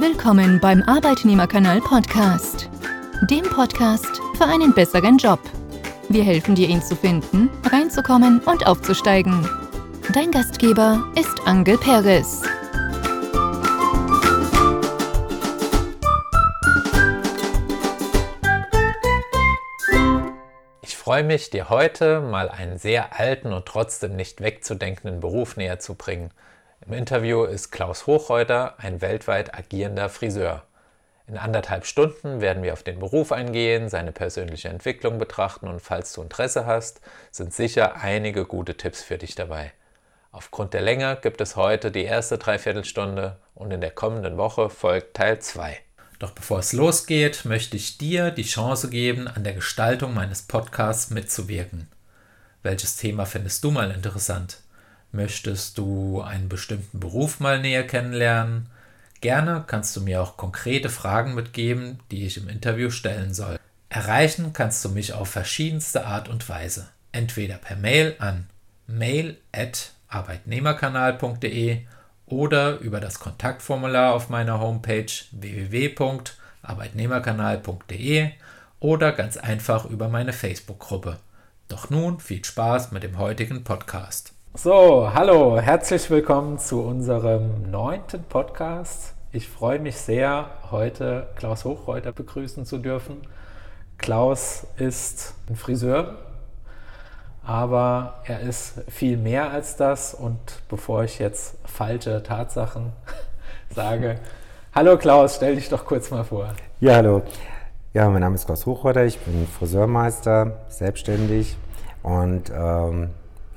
Willkommen beim Arbeitnehmerkanal Podcast, dem Podcast für einen besseren Job. Wir helfen dir, ihn zu finden, reinzukommen und aufzusteigen. Dein Gastgeber ist Angel Perez. Ich freue mich, dir heute mal einen sehr alten und trotzdem nicht wegzudenkenden Beruf näher zu bringen – im Interview ist Klaus Hochreuter ein weltweit agierender Friseur. In anderthalb Stunden werden wir auf den Beruf eingehen, seine persönliche Entwicklung betrachten und falls du Interesse hast, sind sicher einige gute Tipps für dich dabei. Aufgrund der Länge gibt es heute die erste Dreiviertelstunde und in der kommenden Woche folgt Teil 2. Doch bevor es losgeht, möchte ich dir die Chance geben, an der Gestaltung meines Podcasts mitzuwirken. Welches Thema findest du mal interessant? Möchtest du einen bestimmten Beruf mal näher kennenlernen? Gerne kannst du mir auch konkrete Fragen mitgeben, die ich im Interview stellen soll. Erreichen kannst du mich auf verschiedenste Art und Weise. Entweder per Mail an mail.arbeitnehmerkanal.de oder über das Kontaktformular auf meiner Homepage www.arbeitnehmerkanal.de oder ganz einfach über meine Facebook-Gruppe. Doch nun viel Spaß mit dem heutigen Podcast. So, hallo, herzlich willkommen zu unserem neunten Podcast. Ich freue mich sehr, heute Klaus Hochreuter begrüßen zu dürfen. Klaus ist ein Friseur, aber er ist viel mehr als das. Und bevor ich jetzt falsche Tatsachen sage, hallo Klaus, stell dich doch kurz mal vor. Ja, hallo. Ja, mein Name ist Klaus Hochreuter, ich bin Friseurmeister, selbstständig und ähm,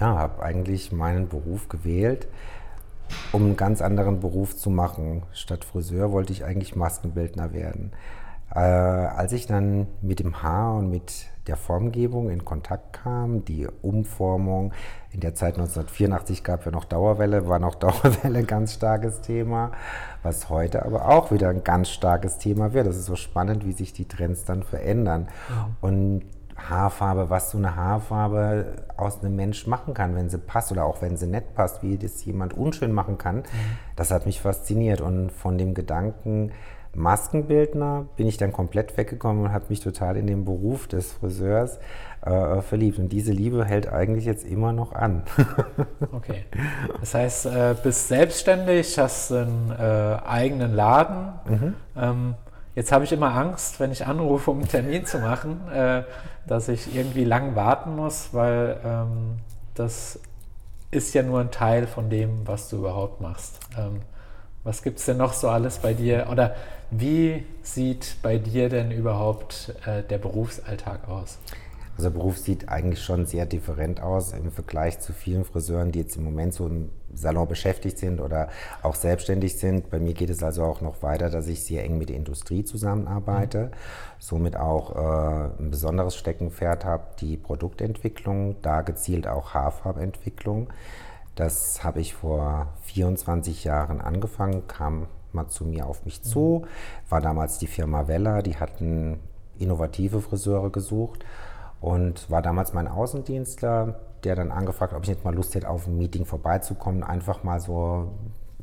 ja, habe eigentlich meinen Beruf gewählt, um einen ganz anderen Beruf zu machen. Statt Friseur wollte ich eigentlich Maskenbildner werden. Äh, als ich dann mit dem Haar und mit der Formgebung in Kontakt kam, die Umformung, in der Zeit 1984 gab ja noch Dauerwelle, war noch Dauerwelle ein ganz starkes Thema, was heute aber auch wieder ein ganz starkes Thema wird. Das ist so spannend, wie sich die Trends dann verändern. Und Haarfarbe, was so eine Haarfarbe aus einem Mensch machen kann, wenn sie passt oder auch wenn sie nicht passt, wie das jemand unschön machen kann, das hat mich fasziniert. Und von dem Gedanken Maskenbildner bin ich dann komplett weggekommen und habe mich total in den Beruf des Friseurs äh, verliebt. Und diese Liebe hält eigentlich jetzt immer noch an. okay. Das heißt, äh, bist selbstständig, hast einen äh, eigenen Laden. Mhm. Ähm, Jetzt habe ich immer Angst, wenn ich anrufe, um einen Termin zu machen, äh, dass ich irgendwie lang warten muss, weil ähm, das ist ja nur ein Teil von dem, was du überhaupt machst. Ähm, was gibt es denn noch so alles bei dir? Oder wie sieht bei dir denn überhaupt äh, der Berufsalltag aus? Also der Beruf sieht eigentlich schon sehr different aus im Vergleich zu vielen Friseuren, die jetzt im Moment so im Salon beschäftigt sind oder auch selbstständig sind. Bei mir geht es also auch noch weiter, dass ich sehr eng mit der Industrie zusammenarbeite, mhm. somit auch äh, ein besonderes Steckenpferd habe, die Produktentwicklung, da gezielt auch Haarfarbentwicklung. Das habe ich vor 24 Jahren angefangen, kam mal zu mir auf mich zu, mhm. war damals die Firma Vella, die hatten innovative Friseure gesucht und war damals mein Außendienstler, der dann angefragt, ob ich nicht mal Lust hätte, auf ein Meeting vorbeizukommen, einfach mal so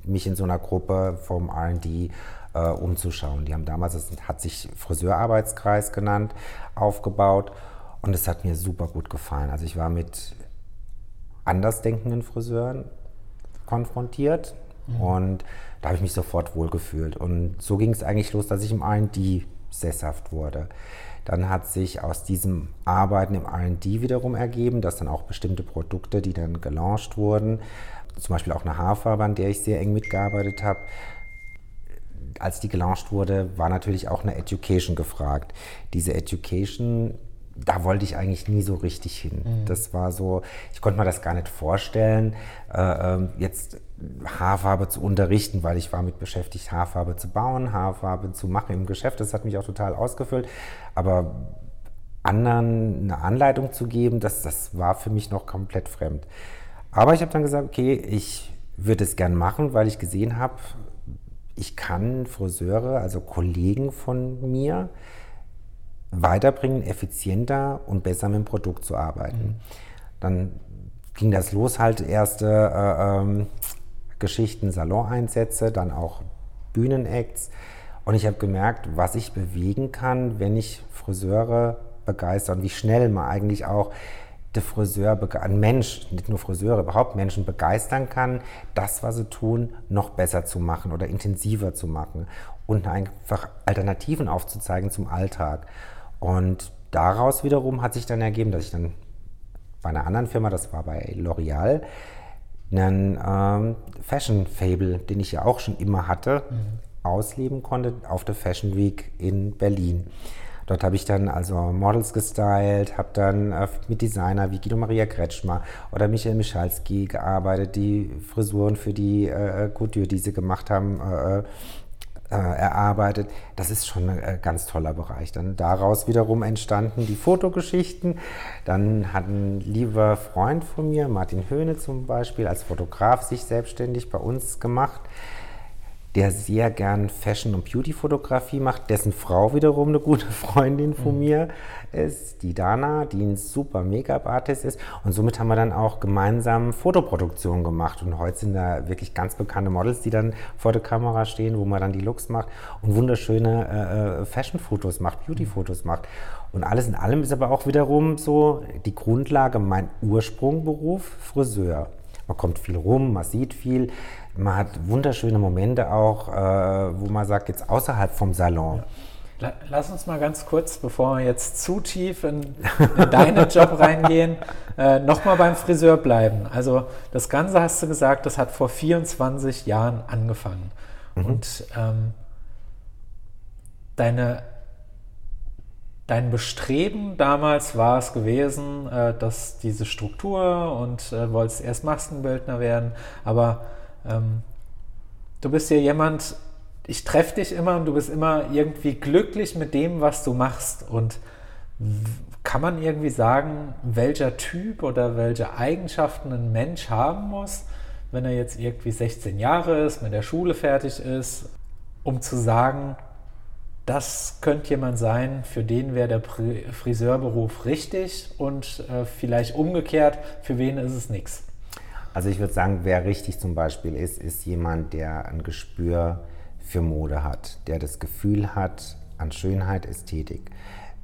mich in so einer Gruppe vom R&D äh, umzuschauen. Die haben damals, das hat sich Friseurarbeitskreis genannt, aufgebaut und es hat mir super gut gefallen. Also ich war mit andersdenkenden Friseuren konfrontiert mhm. und da habe ich mich sofort wohlgefühlt. Und so ging es eigentlich los, dass ich im R&D sesshaft wurde. Dann hat sich aus diesem Arbeiten im RD wiederum ergeben, dass dann auch bestimmte Produkte, die dann gelauncht wurden, zum Beispiel auch eine Haarfarbe, an der ich sehr eng mitgearbeitet habe, als die gelauncht wurde, war natürlich auch eine Education gefragt. Diese Education da wollte ich eigentlich nie so richtig hin. Mhm. Das war so, ich konnte mir das gar nicht vorstellen, äh, ähm, jetzt Haarfarbe zu unterrichten, weil ich war mit beschäftigt, Haarfarbe zu bauen, Haarfarbe zu machen im Geschäft. Das hat mich auch total ausgefüllt. Aber anderen eine Anleitung zu geben, das, das war für mich noch komplett fremd. Aber ich habe dann gesagt, okay, ich würde es gern machen, weil ich gesehen habe, ich kann Friseure, also Kollegen von mir, weiterbringen, effizienter und besser mit dem Produkt zu arbeiten. Mhm. Dann ging das los, halt erste äh, ähm, Geschichten, Saloneinsätze, dann auch Bühnenacts. Und ich habe gemerkt, was ich bewegen kann, wenn ich Friseure begeister und wie schnell man eigentlich auch der Friseur, ein Mensch, nicht nur Friseure, überhaupt Menschen begeistern kann, das, was sie tun, noch besser zu machen oder intensiver zu machen und einfach Alternativen aufzuzeigen zum Alltag. Und daraus wiederum hat sich dann ergeben, dass ich dann bei einer anderen Firma, das war bei L'Oreal, einen ähm, Fashion Fable, den ich ja auch schon immer hatte, mhm. ausleben konnte auf der Fashion Week in Berlin. Dort habe ich dann also Models gestylt, habe dann äh, mit Designer wie Guido Maria Kretschmer oder Michael Michalski gearbeitet, die Frisuren für die äh, Couture, die sie gemacht haben, äh, äh, erarbeitet. Das ist schon ein äh, ganz toller Bereich. Dann daraus wiederum entstanden die Fotogeschichten. Dann hat ein lieber Freund von mir, Martin Höhne zum Beispiel, als Fotograf sich selbstständig bei uns gemacht der sehr gern Fashion- und Beauty-Fotografie macht, dessen Frau wiederum eine gute Freundin von mhm. mir ist, die Dana, die ein super Make-up-Artist ist. Und somit haben wir dann auch gemeinsam Fotoproduktionen gemacht. Und heute sind da wirklich ganz bekannte Models, die dann vor der Kamera stehen, wo man dann die Looks macht und wunderschöne äh, äh Fashion-Fotos macht, Beauty-Fotos macht. Und alles in allem ist aber auch wiederum so die Grundlage, mein Ursprungberuf, Friseur. Man kommt viel rum, man sieht viel, man hat wunderschöne Momente auch, äh, wo man sagt, jetzt außerhalb vom Salon. Lass uns mal ganz kurz, bevor wir jetzt zu tief in, in deinen Job reingehen, äh, nochmal beim Friseur bleiben. Also das Ganze hast du gesagt, das hat vor 24 Jahren angefangen. Mhm. Und ähm, deine, dein Bestreben damals war es gewesen, äh, dass diese Struktur und äh, wolltest erst Maskenbildner werden, aber ähm, du bist ja jemand, ich treffe dich immer und du bist immer irgendwie glücklich mit dem, was du machst. Und kann man irgendwie sagen, welcher Typ oder welche Eigenschaften ein Mensch haben muss, wenn er jetzt irgendwie 16 Jahre ist, mit der Schule fertig ist, um zu sagen, das könnte jemand sein, für den wäre der Friseurberuf richtig und äh, vielleicht umgekehrt, für wen ist es nichts. Also ich würde sagen, wer richtig zum Beispiel ist, ist jemand, der ein Gespür für Mode hat, der das Gefühl hat an Schönheit, Ästhetik.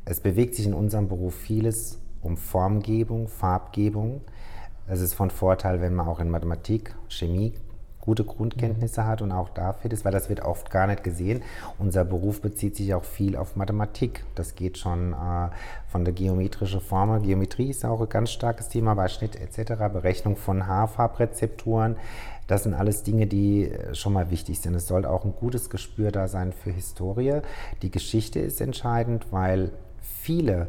Es bewegt sich in unserem Beruf vieles um Formgebung, Farbgebung. Es ist von Vorteil, wenn man auch in Mathematik, Chemie gute Grundkenntnisse hat und auch da fit ist, weil das wird oft gar nicht gesehen. Unser Beruf bezieht sich auch viel auf Mathematik. Das geht schon äh, von der geometrischen Formel. Geometrie ist auch ein ganz starkes Thema bei Schnitt etc., Berechnung von Haarfarbrezepturen. Das sind alles Dinge, die äh, schon mal wichtig sind. Es sollte auch ein gutes Gespür da sein für Historie. Die Geschichte ist entscheidend, weil viele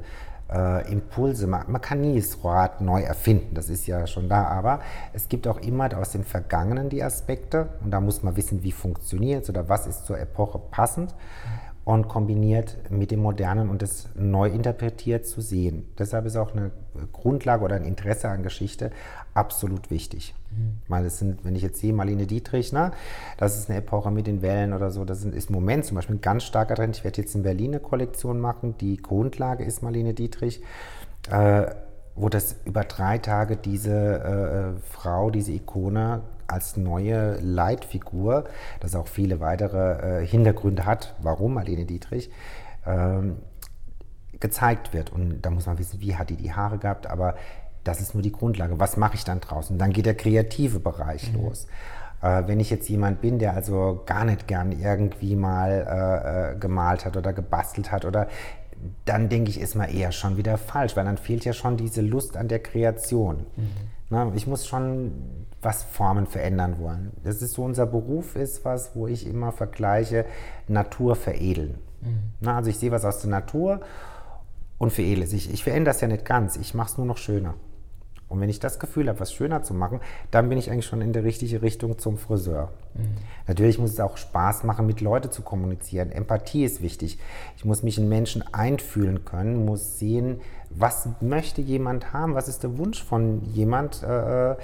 äh, Impulse. Man, man, kann nie das Rad neu erfinden, das ist ja schon da, aber es gibt auch immer aus dem Vergangenen die Aspekte und da muss man wissen, wie funktioniert es oder was ist zur Epoche passend und kombiniert mit dem Modernen und es neu interpretiert zu sehen. Deshalb ist auch eine Grundlage oder ein Interesse an Geschichte absolut wichtig. Mhm. Weil es sind, wenn ich jetzt sehe, Marlene Dietrich, ne, das ist eine Epoche mit den Wellen oder so, das ist im Moment zum Beispiel ein ganz starker Trend. Ich werde jetzt eine Kollektion machen, die Grundlage ist Marlene Dietrich. Äh, wo das über drei Tage diese äh, Frau, diese Ikone als neue Leitfigur, das auch viele weitere äh, Hintergründe hat, warum Marlene Dietrich, ähm, gezeigt wird. Und da muss man wissen, wie hat die die Haare gehabt, aber das ist nur die Grundlage. Was mache ich dann draußen? Dann geht der kreative Bereich mhm. los. Äh, wenn ich jetzt jemand bin, der also gar nicht gern irgendwie mal äh, äh gemalt hat oder gebastelt hat oder dann denke ich, ist man eher schon wieder falsch, weil dann fehlt ja schon diese Lust an der Kreation. Mhm. Na, ich muss schon was Formen verändern wollen. Das ist so unser Beruf ist was, wo ich immer vergleiche Natur veredeln. Mhm. Na, also ich sehe was aus der Natur und veredle es. Ich, ich verändere das ja nicht ganz, ich mache es nur noch schöner. Und wenn ich das Gefühl habe, was schöner zu machen, dann bin ich eigentlich schon in der richtigen Richtung zum Friseur. Mhm. Natürlich muss es auch Spaß machen, mit Leuten zu kommunizieren. Empathie ist wichtig. Ich muss mich in Menschen einfühlen können, muss sehen, was möchte jemand haben, was ist der Wunsch von jemand, äh,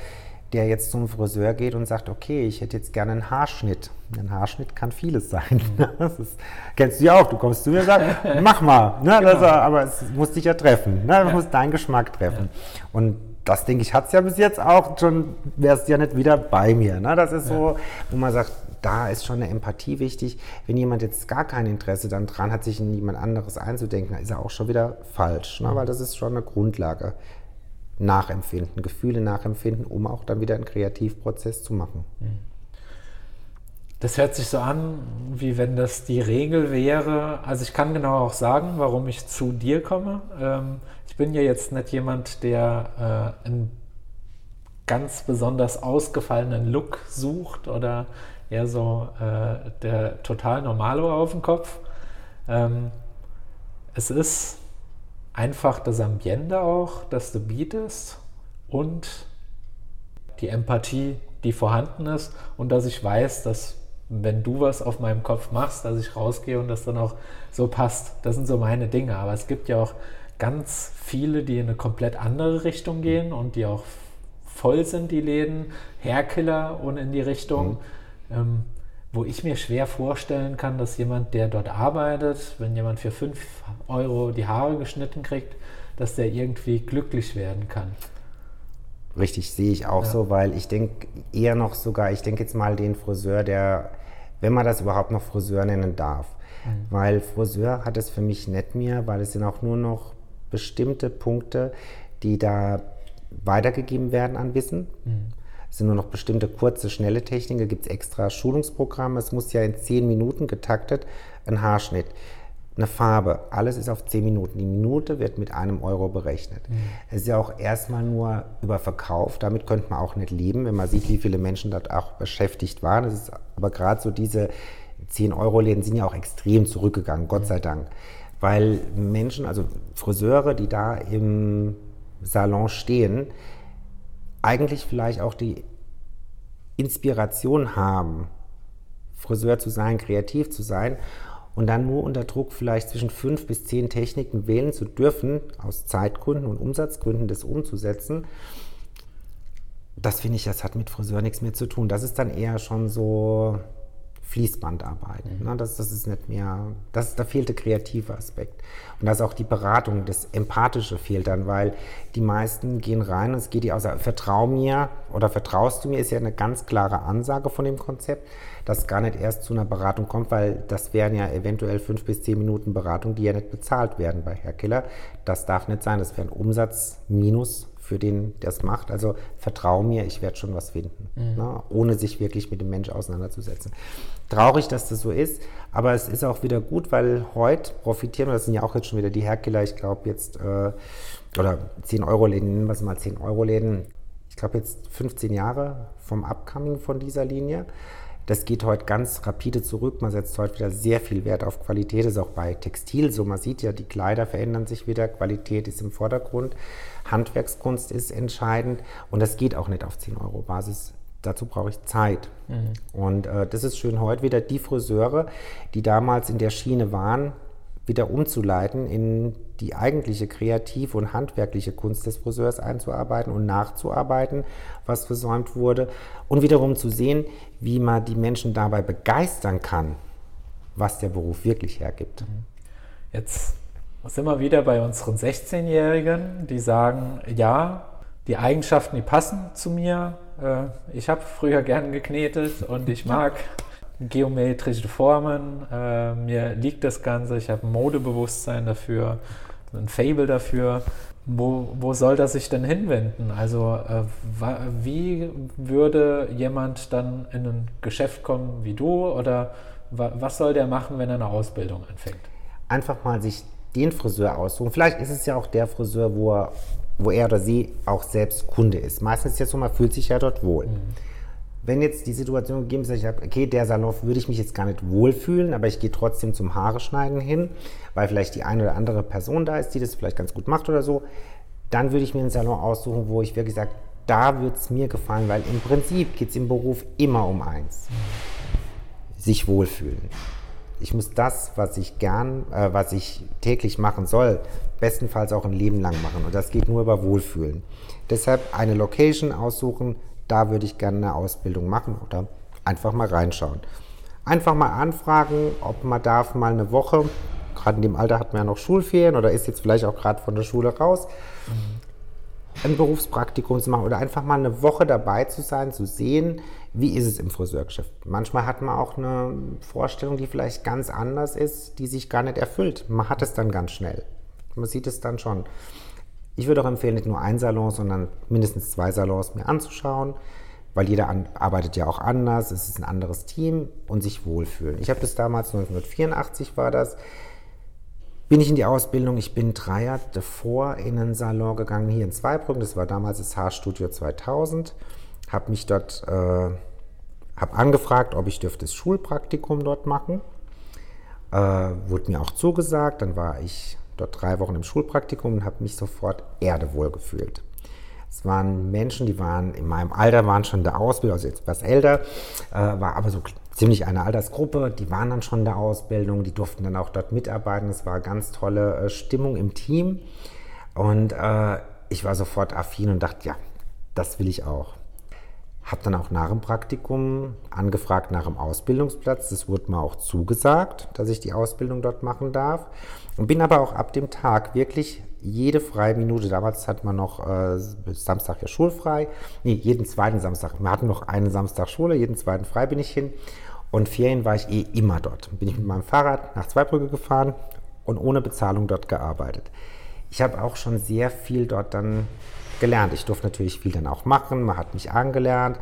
der jetzt zum Friseur geht und sagt, okay, ich hätte jetzt gerne einen Haarschnitt. Ein Haarschnitt kann vieles sein. Mhm. Das ist, kennst du ja auch, du kommst zu mir und sagst, mach mal. Ne? Genau. Das, aber es muss dich ja treffen. Ne? Es ja. muss deinen Geschmack treffen. Ja. Und das denke ich, hat es ja bis jetzt auch, schon wärst du ja nicht wieder bei mir. Ne? Das ist so, wo man sagt, da ist schon eine Empathie wichtig. Wenn jemand jetzt gar kein Interesse dann dran hat, sich in jemand anderes einzudenken, dann ist er auch schon wieder falsch. Ne? Weil das ist schon eine Grundlage. Nachempfinden, Gefühle nachempfinden, um auch dann wieder einen Kreativprozess zu machen. Das hört sich so an, wie wenn das die Regel wäre. Also ich kann genau auch sagen, warum ich zu dir komme. Ähm, ich bin ja jetzt nicht jemand, der äh, einen ganz besonders ausgefallenen Look sucht oder eher so äh, der total Normalo auf dem Kopf. Ähm, es ist einfach das Ambiente auch, das du bietest und die Empathie, die vorhanden ist und dass ich weiß, dass wenn du was auf meinem Kopf machst, dass ich rausgehe und das dann auch so passt. Das sind so meine Dinge. Aber es gibt ja auch ganz viele, die in eine komplett andere Richtung gehen und die auch voll sind, die Läden, Herkiller und in die Richtung, mhm. ähm, wo ich mir schwer vorstellen kann, dass jemand, der dort arbeitet, wenn jemand für 5 Euro die Haare geschnitten kriegt, dass der irgendwie glücklich werden kann. Richtig, sehe ich auch ja. so, weil ich denke eher noch sogar, ich denke jetzt mal den Friseur, der, wenn man das überhaupt noch Friseur nennen darf, mhm. weil Friseur hat es für mich nicht mehr, weil es sind auch nur noch bestimmte Punkte, die da weitergegeben werden an Wissen. Mhm. Es sind nur noch bestimmte kurze, schnelle Techniken. Gibt es extra Schulungsprogramme. Es muss ja in zehn Minuten getaktet ein Haarschnitt, eine Farbe. Alles ist auf zehn Minuten. Die Minute wird mit einem Euro berechnet. Mhm. Es ist ja auch erstmal nur über Verkauf. Damit könnte man auch nicht leben, wenn man sieht, wie viele Menschen dort auch beschäftigt waren. Es ist aber gerade so diese 10-Euro-Läden sind ja auch extrem zurückgegangen, Gott sei Dank weil Menschen, also Friseure, die da im Salon stehen, eigentlich vielleicht auch die Inspiration haben, Friseur zu sein, kreativ zu sein und dann nur unter Druck vielleicht zwischen fünf bis zehn Techniken wählen zu dürfen, aus Zeitgründen und Umsatzgründen das umzusetzen. Das finde ich, das hat mit Friseur nichts mehr zu tun. Das ist dann eher schon so Fließbandarbeit. Mhm. Ne? Das, das ist nicht mehr, das, da fehlt der kreative Aspekt. Und dass auch die Beratung, das Empathische fehlt dann, weil die meisten gehen rein und es geht die außer, vertrau mir oder vertraust du mir, ist ja eine ganz klare Ansage von dem Konzept, dass gar nicht erst zu einer Beratung kommt, weil das wären ja eventuell fünf bis zehn Minuten Beratung, die ja nicht bezahlt werden bei Herr Killer. Das darf nicht sein, das wäre ein Umsatzminus für den, der es macht. Also vertraue mir, ich werde schon was finden, mhm. ne? ohne sich wirklich mit dem Mensch auseinanderzusetzen. Traurig, dass das so ist, aber es ist auch wieder gut, weil heute profitieren wir, das sind ja auch jetzt schon wieder die Herkiller, ich glaube jetzt, äh, oder 10-Euro-Läden, nennen wir es mal 10-Euro-Läden, ich glaube jetzt 15 Jahre vom Upcoming von dieser Linie. Das geht heute ganz rapide zurück. Man setzt heute wieder sehr viel Wert auf Qualität. Das ist auch bei Textil so. Man sieht ja, die Kleider verändern sich wieder. Qualität ist im Vordergrund. Handwerkskunst ist entscheidend. Und das geht auch nicht auf 10 Euro Basis. Dazu brauche ich Zeit. Mhm. Und äh, das ist schön heute wieder die Friseure, die damals in der Schiene waren, wieder umzuleiten in die eigentliche kreative und handwerkliche Kunst des Friseurs einzuarbeiten und nachzuarbeiten, was versäumt wurde. Und wiederum zu sehen, wie man die Menschen dabei begeistern kann, was der Beruf wirklich hergibt. Jetzt sind wir wieder bei unseren 16-Jährigen, die sagen, ja, die Eigenschaften, die passen zu mir. Äh, ich habe früher gern geknetet und ich mag geometrische Formen. Äh, mir liegt das Ganze, ich habe ein Modebewusstsein dafür, ein Fable dafür. Wo, wo soll das sich denn hinwenden? Also äh, wie würde jemand dann in ein Geschäft kommen wie du oder was soll der machen, wenn er eine Ausbildung anfängt? Einfach mal sich den Friseur aussuchen. Vielleicht ist es ja auch der Friseur, wo er, wo er oder sie auch selbst Kunde ist. Meistens ist es ja so, man fühlt sich ja dort wohl. Mhm wenn jetzt die Situation gegeben ist, dass ich sage, okay, der Salon würde ich mich jetzt gar nicht wohlfühlen, aber ich gehe trotzdem zum Haare schneiden hin, weil vielleicht die eine oder andere Person da ist, die das vielleicht ganz gut macht oder so, dann würde ich mir einen Salon aussuchen, wo ich wirklich sage, da wird es mir gefallen, weil im Prinzip geht es im Beruf immer um eins. Sich wohlfühlen. Ich muss das, was ich gern, äh, was ich täglich machen soll, bestenfalls auch ein Leben lang machen. Und das geht nur über Wohlfühlen. Deshalb eine Location aussuchen, da würde ich gerne eine Ausbildung machen oder einfach mal reinschauen. Einfach mal anfragen, ob man darf mal eine Woche, gerade in dem Alter hat man ja noch Schulferien oder ist jetzt vielleicht auch gerade von der Schule raus, ein Berufspraktikum zu machen oder einfach mal eine Woche dabei zu sein, zu sehen, wie ist es im Friseurgeschäft. Manchmal hat man auch eine Vorstellung, die vielleicht ganz anders ist, die sich gar nicht erfüllt. Man hat es dann ganz schnell. Man sieht es dann schon. Ich würde auch empfehlen, nicht nur ein Salon, sondern mindestens zwei Salons mir anzuschauen, weil jeder an, arbeitet ja auch anders, es ist ein anderes Team und sich wohlfühlen. Ich habe das damals, 1984 war das, bin ich in die Ausbildung. Ich bin drei Jahre davor in einen Salon gegangen, hier in Zweibrücken. Das war damals das Haarstudio 2000. Habe mich dort, äh, habe angefragt, ob ich dürfte das Schulpraktikum dort machen. Äh, wurde mir auch zugesagt. Dann war ich dort drei Wochen im Schulpraktikum und habe mich sofort erdewohl gefühlt. Es waren Menschen, die waren in meinem Alter, waren schon in der Ausbildung, also etwas älter, äh, war aber so ziemlich eine Altersgruppe, die waren dann schon in der Ausbildung, die durften dann auch dort mitarbeiten. Es war ganz tolle äh, Stimmung im Team und äh, ich war sofort affin und dachte, ja, das will ich auch. Habe dann auch nach dem Praktikum angefragt nach dem Ausbildungsplatz. Das wurde mir auch zugesagt, dass ich die Ausbildung dort machen darf. Und bin aber auch ab dem Tag wirklich jede freie Minute, damals hat man noch äh, Samstag ja schulfrei, nee, jeden zweiten Samstag, wir hatten noch einen Samstag Schule, jeden zweiten frei bin ich hin und Ferien war ich eh immer dort. Bin ich mit meinem Fahrrad nach Zweibrücke gefahren und ohne Bezahlung dort gearbeitet. Ich habe auch schon sehr viel dort dann gelernt. Ich durfte natürlich viel dann auch machen. Man hat mich angelernt.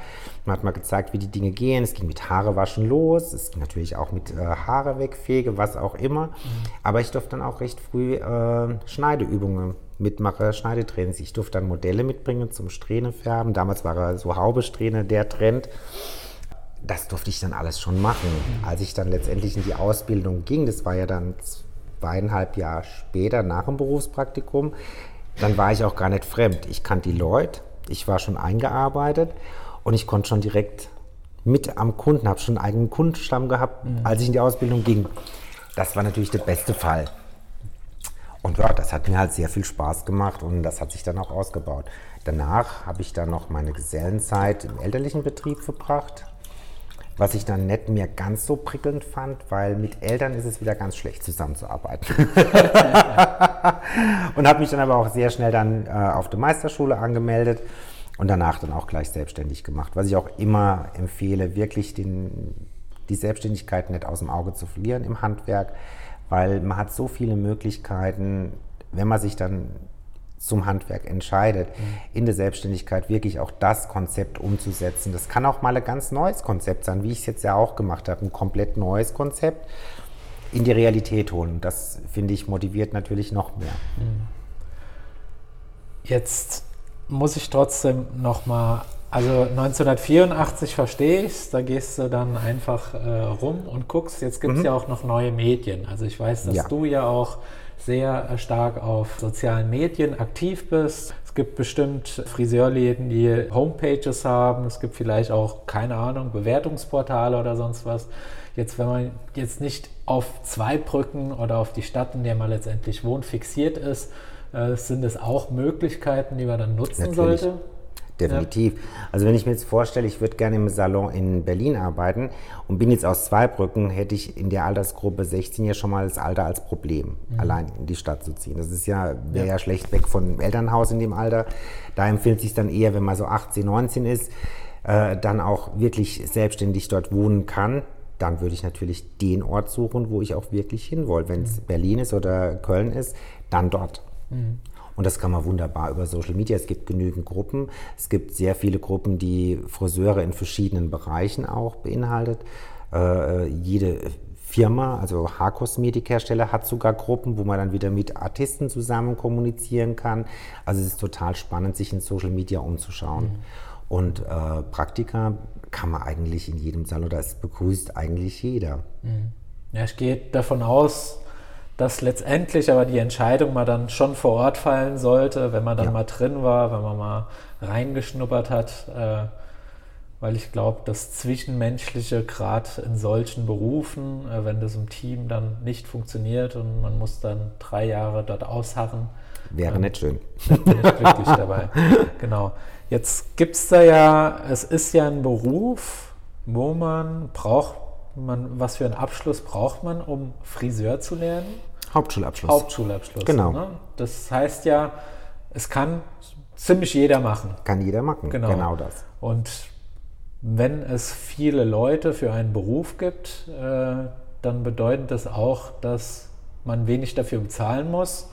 Man hat mal gezeigt, wie die Dinge gehen. Es ging mit Haarewaschen los. Es ging natürlich auch mit äh, Haare wegfege, was auch immer. Mhm. Aber ich durfte dann auch recht früh äh, Schneideübungen mitmachen, Schneidetrainings. Ich durfte dann Modelle mitbringen zum Strähnefärben. Damals war so Haubesträhne der Trend das durfte ich dann alles schon machen. Als ich dann letztendlich in die Ausbildung ging, das war ja dann zweieinhalb Jahre später nach dem Berufspraktikum, dann war ich auch gar nicht fremd. Ich kannte die Leute, ich war schon eingearbeitet und ich konnte schon direkt mit am Kunden, habe schon einen eigenen Kundenstamm gehabt, mhm. als ich in die Ausbildung ging. Das war natürlich der beste Fall. Und ja, das hat mir halt sehr viel Spaß gemacht und das hat sich dann auch ausgebaut. Danach habe ich dann noch meine Gesellenzeit im elterlichen Betrieb verbracht, was ich dann nicht mehr ganz so prickelnd fand, weil mit Eltern ist es wieder ganz schlecht zusammenzuarbeiten. und habe mich dann aber auch sehr schnell dann äh, auf der Meisterschule angemeldet und danach dann auch gleich selbstständig gemacht. Was ich auch immer empfehle, wirklich den, die Selbstständigkeit nicht aus dem Auge zu verlieren im Handwerk, weil man hat so viele Möglichkeiten, wenn man sich dann zum Handwerk entscheidet, mhm. in der Selbstständigkeit wirklich auch das Konzept umzusetzen. Das kann auch mal ein ganz neues Konzept sein, wie ich es jetzt ja auch gemacht habe, ein komplett neues Konzept in die Realität holen. Das finde ich motiviert natürlich noch mehr. Mhm. Jetzt muss ich trotzdem noch mal also 1984 verstehe ich es, da gehst du dann einfach äh, rum und guckst. Jetzt gibt es mhm. ja auch noch neue Medien. Also ich weiß, dass ja. du ja auch sehr stark auf sozialen Medien aktiv bist. Es gibt bestimmt Friseurläden, die Homepages haben. Es gibt vielleicht auch, keine Ahnung, Bewertungsportale oder sonst was. Jetzt, wenn man jetzt nicht auf zwei Brücken oder auf die Stadt, in der man letztendlich wohnt, fixiert ist, äh, sind es auch Möglichkeiten, die man dann nutzen Natürlich. sollte definitiv. Ja. Also wenn ich mir jetzt vorstelle, ich würde gerne im Salon in Berlin arbeiten und bin jetzt aus Zweibrücken, hätte ich in der Altersgruppe 16 ja schon mal das Alter als Problem, mhm. allein in die Stadt zu ziehen. Das ist ja, wäre ja. ja. schlecht weg von dem Elternhaus in dem Alter. Da empfiehlt sich dann eher, wenn man so 18, 19 ist, äh, dann auch wirklich selbstständig dort wohnen kann. Dann würde ich natürlich den Ort suchen, wo ich auch wirklich hin wollte. Wenn es mhm. Berlin ist oder Köln ist, dann dort. Mhm. Und das kann man wunderbar über Social Media. Es gibt genügend Gruppen. Es gibt sehr viele Gruppen, die Friseure in verschiedenen Bereichen auch beinhaltet. Äh, jede Firma, also Haarkosmetikhersteller, hat sogar Gruppen, wo man dann wieder mit Artisten zusammen kommunizieren kann. Also es ist total spannend, sich in Social Media umzuschauen. Mhm. Und äh, Praktika kann man eigentlich in jedem Salon, das begrüßt eigentlich jeder. Mhm. Ja, ich gehe davon aus, dass letztendlich aber die Entscheidung mal dann schon vor Ort fallen sollte, wenn man dann ja. mal drin war, wenn man mal reingeschnuppert hat, äh, weil ich glaube, das Zwischenmenschliche, gerade in solchen Berufen, äh, wenn das im Team dann nicht funktioniert und man muss dann drei Jahre dort ausharren. Wäre nicht schön. Dann bin ich glücklich dabei. Genau. Jetzt gibt es da ja, es ist ja ein Beruf, wo man braucht man, was für einen Abschluss braucht man, um Friseur zu lernen? Hauptschulabschluss. Hauptschulabschluss. Genau. Ne? Das heißt ja, es kann ziemlich jeder machen. Kann jeder machen, genau, genau das. Und wenn es viele Leute für einen Beruf gibt, äh, dann bedeutet das auch, dass man wenig dafür bezahlen muss,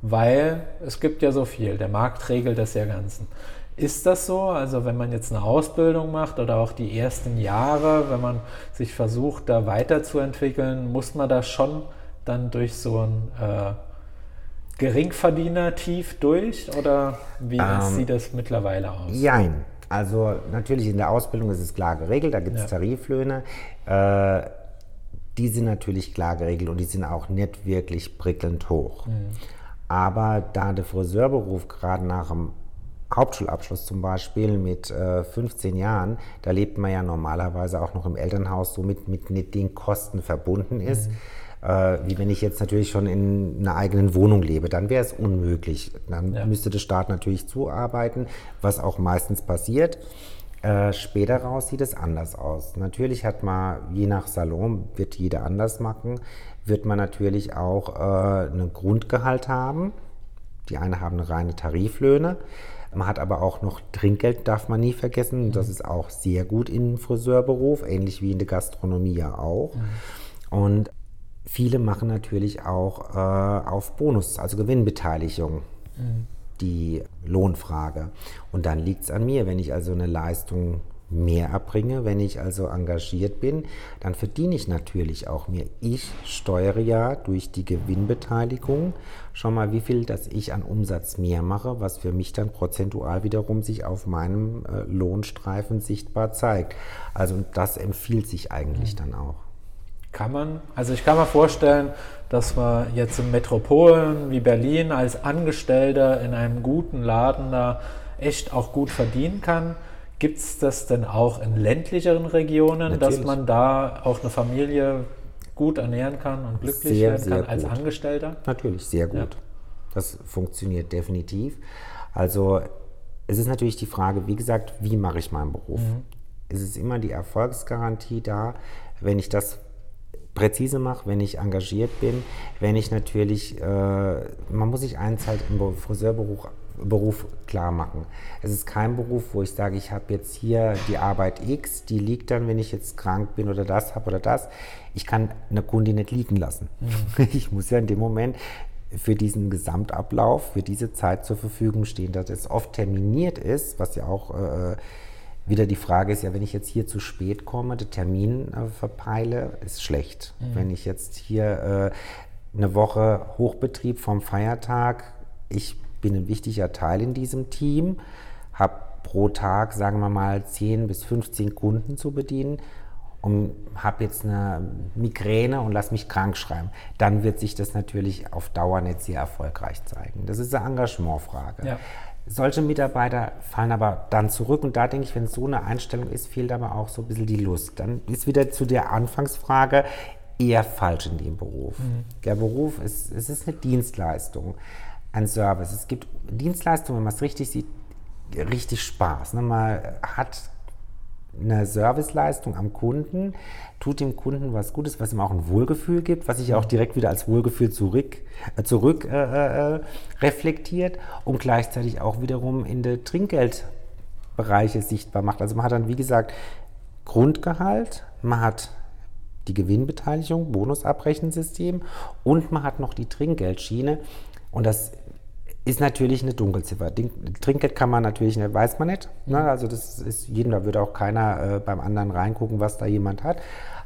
weil es gibt ja so viel. Der Markt regelt das ja Ganzen. Ist das so? Also wenn man jetzt eine Ausbildung macht oder auch die ersten Jahre, wenn man sich versucht, da weiterzuentwickeln, muss man da schon dann durch so ein äh, Geringverdiener-Tief durch oder wie ähm, sieht das mittlerweile aus? Nein, also natürlich in der Ausbildung ist es klar geregelt, da gibt es ja. Tariflöhne. Äh, die sind natürlich klar geregelt und die sind auch nicht wirklich prickelnd hoch. Mhm. Aber da der Friseurberuf gerade nach dem Hauptschulabschluss zum Beispiel mit äh, 15 Jahren, da lebt man ja normalerweise auch noch im Elternhaus, somit mit, mit den Kosten verbunden ist. Mhm. Äh, wie wenn ich jetzt natürlich schon in einer eigenen Wohnung lebe, dann wäre es unmöglich. Dann ja. müsste der Staat natürlich zuarbeiten, was auch meistens passiert. Äh, später raus sieht es anders aus. Natürlich hat man, je nach Salon, wird jeder anders machen, wird man natürlich auch äh, einen Grundgehalt haben. Die einen haben eine reine Tariflöhne. Man hat aber auch noch Trinkgeld, darf man nie vergessen. Das ist auch sehr gut im Friseurberuf, ähnlich wie in der Gastronomie ja auch. Mhm. Und viele machen natürlich auch äh, auf Bonus, also Gewinnbeteiligung. Mhm. die Lohnfrage. Und dann liegt es an mir, wenn ich also eine Leistung mehr erbringe, wenn ich also engagiert bin, dann verdiene ich natürlich auch mehr. Ich steuere ja durch die Gewinnbeteiligung schon mal, wie viel, dass ich an Umsatz mehr mache, was für mich dann prozentual wiederum sich auf meinem äh, Lohnstreifen sichtbar zeigt. Also das empfiehlt sich eigentlich mhm. dann auch. Kann man, also ich kann mir vorstellen, dass man jetzt in Metropolen wie Berlin als Angestellter in einem guten Laden da echt auch gut verdienen kann. Gibt es das denn auch in ländlicheren Regionen, Natürlich. dass man da auch eine Familie gut ernähren kann und glücklich sehr, werden kann als Angestellter? Natürlich, sehr gut. Ja. Das funktioniert definitiv. Also es ist natürlich die Frage, wie gesagt, wie mache ich meinen Beruf? Mhm. Es ist immer die Erfolgsgarantie da, wenn ich das präzise mache, wenn ich engagiert bin, wenn ich natürlich, äh, man muss sich eins halt im Friseurberuf Beruf klar machen. Es ist kein Beruf, wo ich sage, ich habe jetzt hier die Arbeit X, die liegt dann, wenn ich jetzt krank bin oder das habe oder das. Ich kann eine Kundin nicht liegen lassen. Mhm. Ich muss ja in dem Moment für diesen Gesamtablauf, für diese Zeit zur Verfügung stehen, dass es oft terminiert ist, was ja auch äh, wieder die Frage ist ja, wenn ich jetzt hier zu spät komme, den Termin äh, verpeile, ist schlecht. Mhm. Wenn ich jetzt hier äh, eine Woche Hochbetrieb vom Feiertag, ich bin ein wichtiger Teil in diesem Team, habe pro Tag, sagen wir mal, 10 bis 15 Kunden zu bedienen und habe jetzt eine Migräne und lass mich krank schreiben, dann wird sich das natürlich auf Dauer nicht sehr erfolgreich zeigen. Das ist eine Engagementfrage. Ja. Solche Mitarbeiter fallen aber dann zurück und da denke ich, wenn so eine Einstellung ist, fehlt aber auch so ein bisschen die Lust. Dann ist wieder zu der Anfangsfrage eher falsch in dem Beruf. Mhm. Der Beruf ist, es ist eine Dienstleistung ein Service. Es gibt Dienstleistungen, wenn man es richtig sieht, richtig Spaß. Ne? Man hat eine Serviceleistung am Kunden, tut dem Kunden was Gutes, was ihm auch ein Wohlgefühl gibt, was sich auch direkt wieder als Wohlgefühl zurück, äh, zurück äh, äh, reflektiert und gleichzeitig auch wiederum in der Trinkgeldbereiche sichtbar macht. Also man hat dann, wie gesagt, Grundgehalt, man hat die Gewinnbeteiligung, Bonusabrechensystem und man hat noch die Trinkgeldschiene. Und das ist natürlich eine Dunkelziffer. Trinkgeld kann man natürlich nicht, weiß man nicht. Ne? Mhm. Also das ist jedem, da würde auch keiner äh, beim anderen reingucken, was da jemand hat.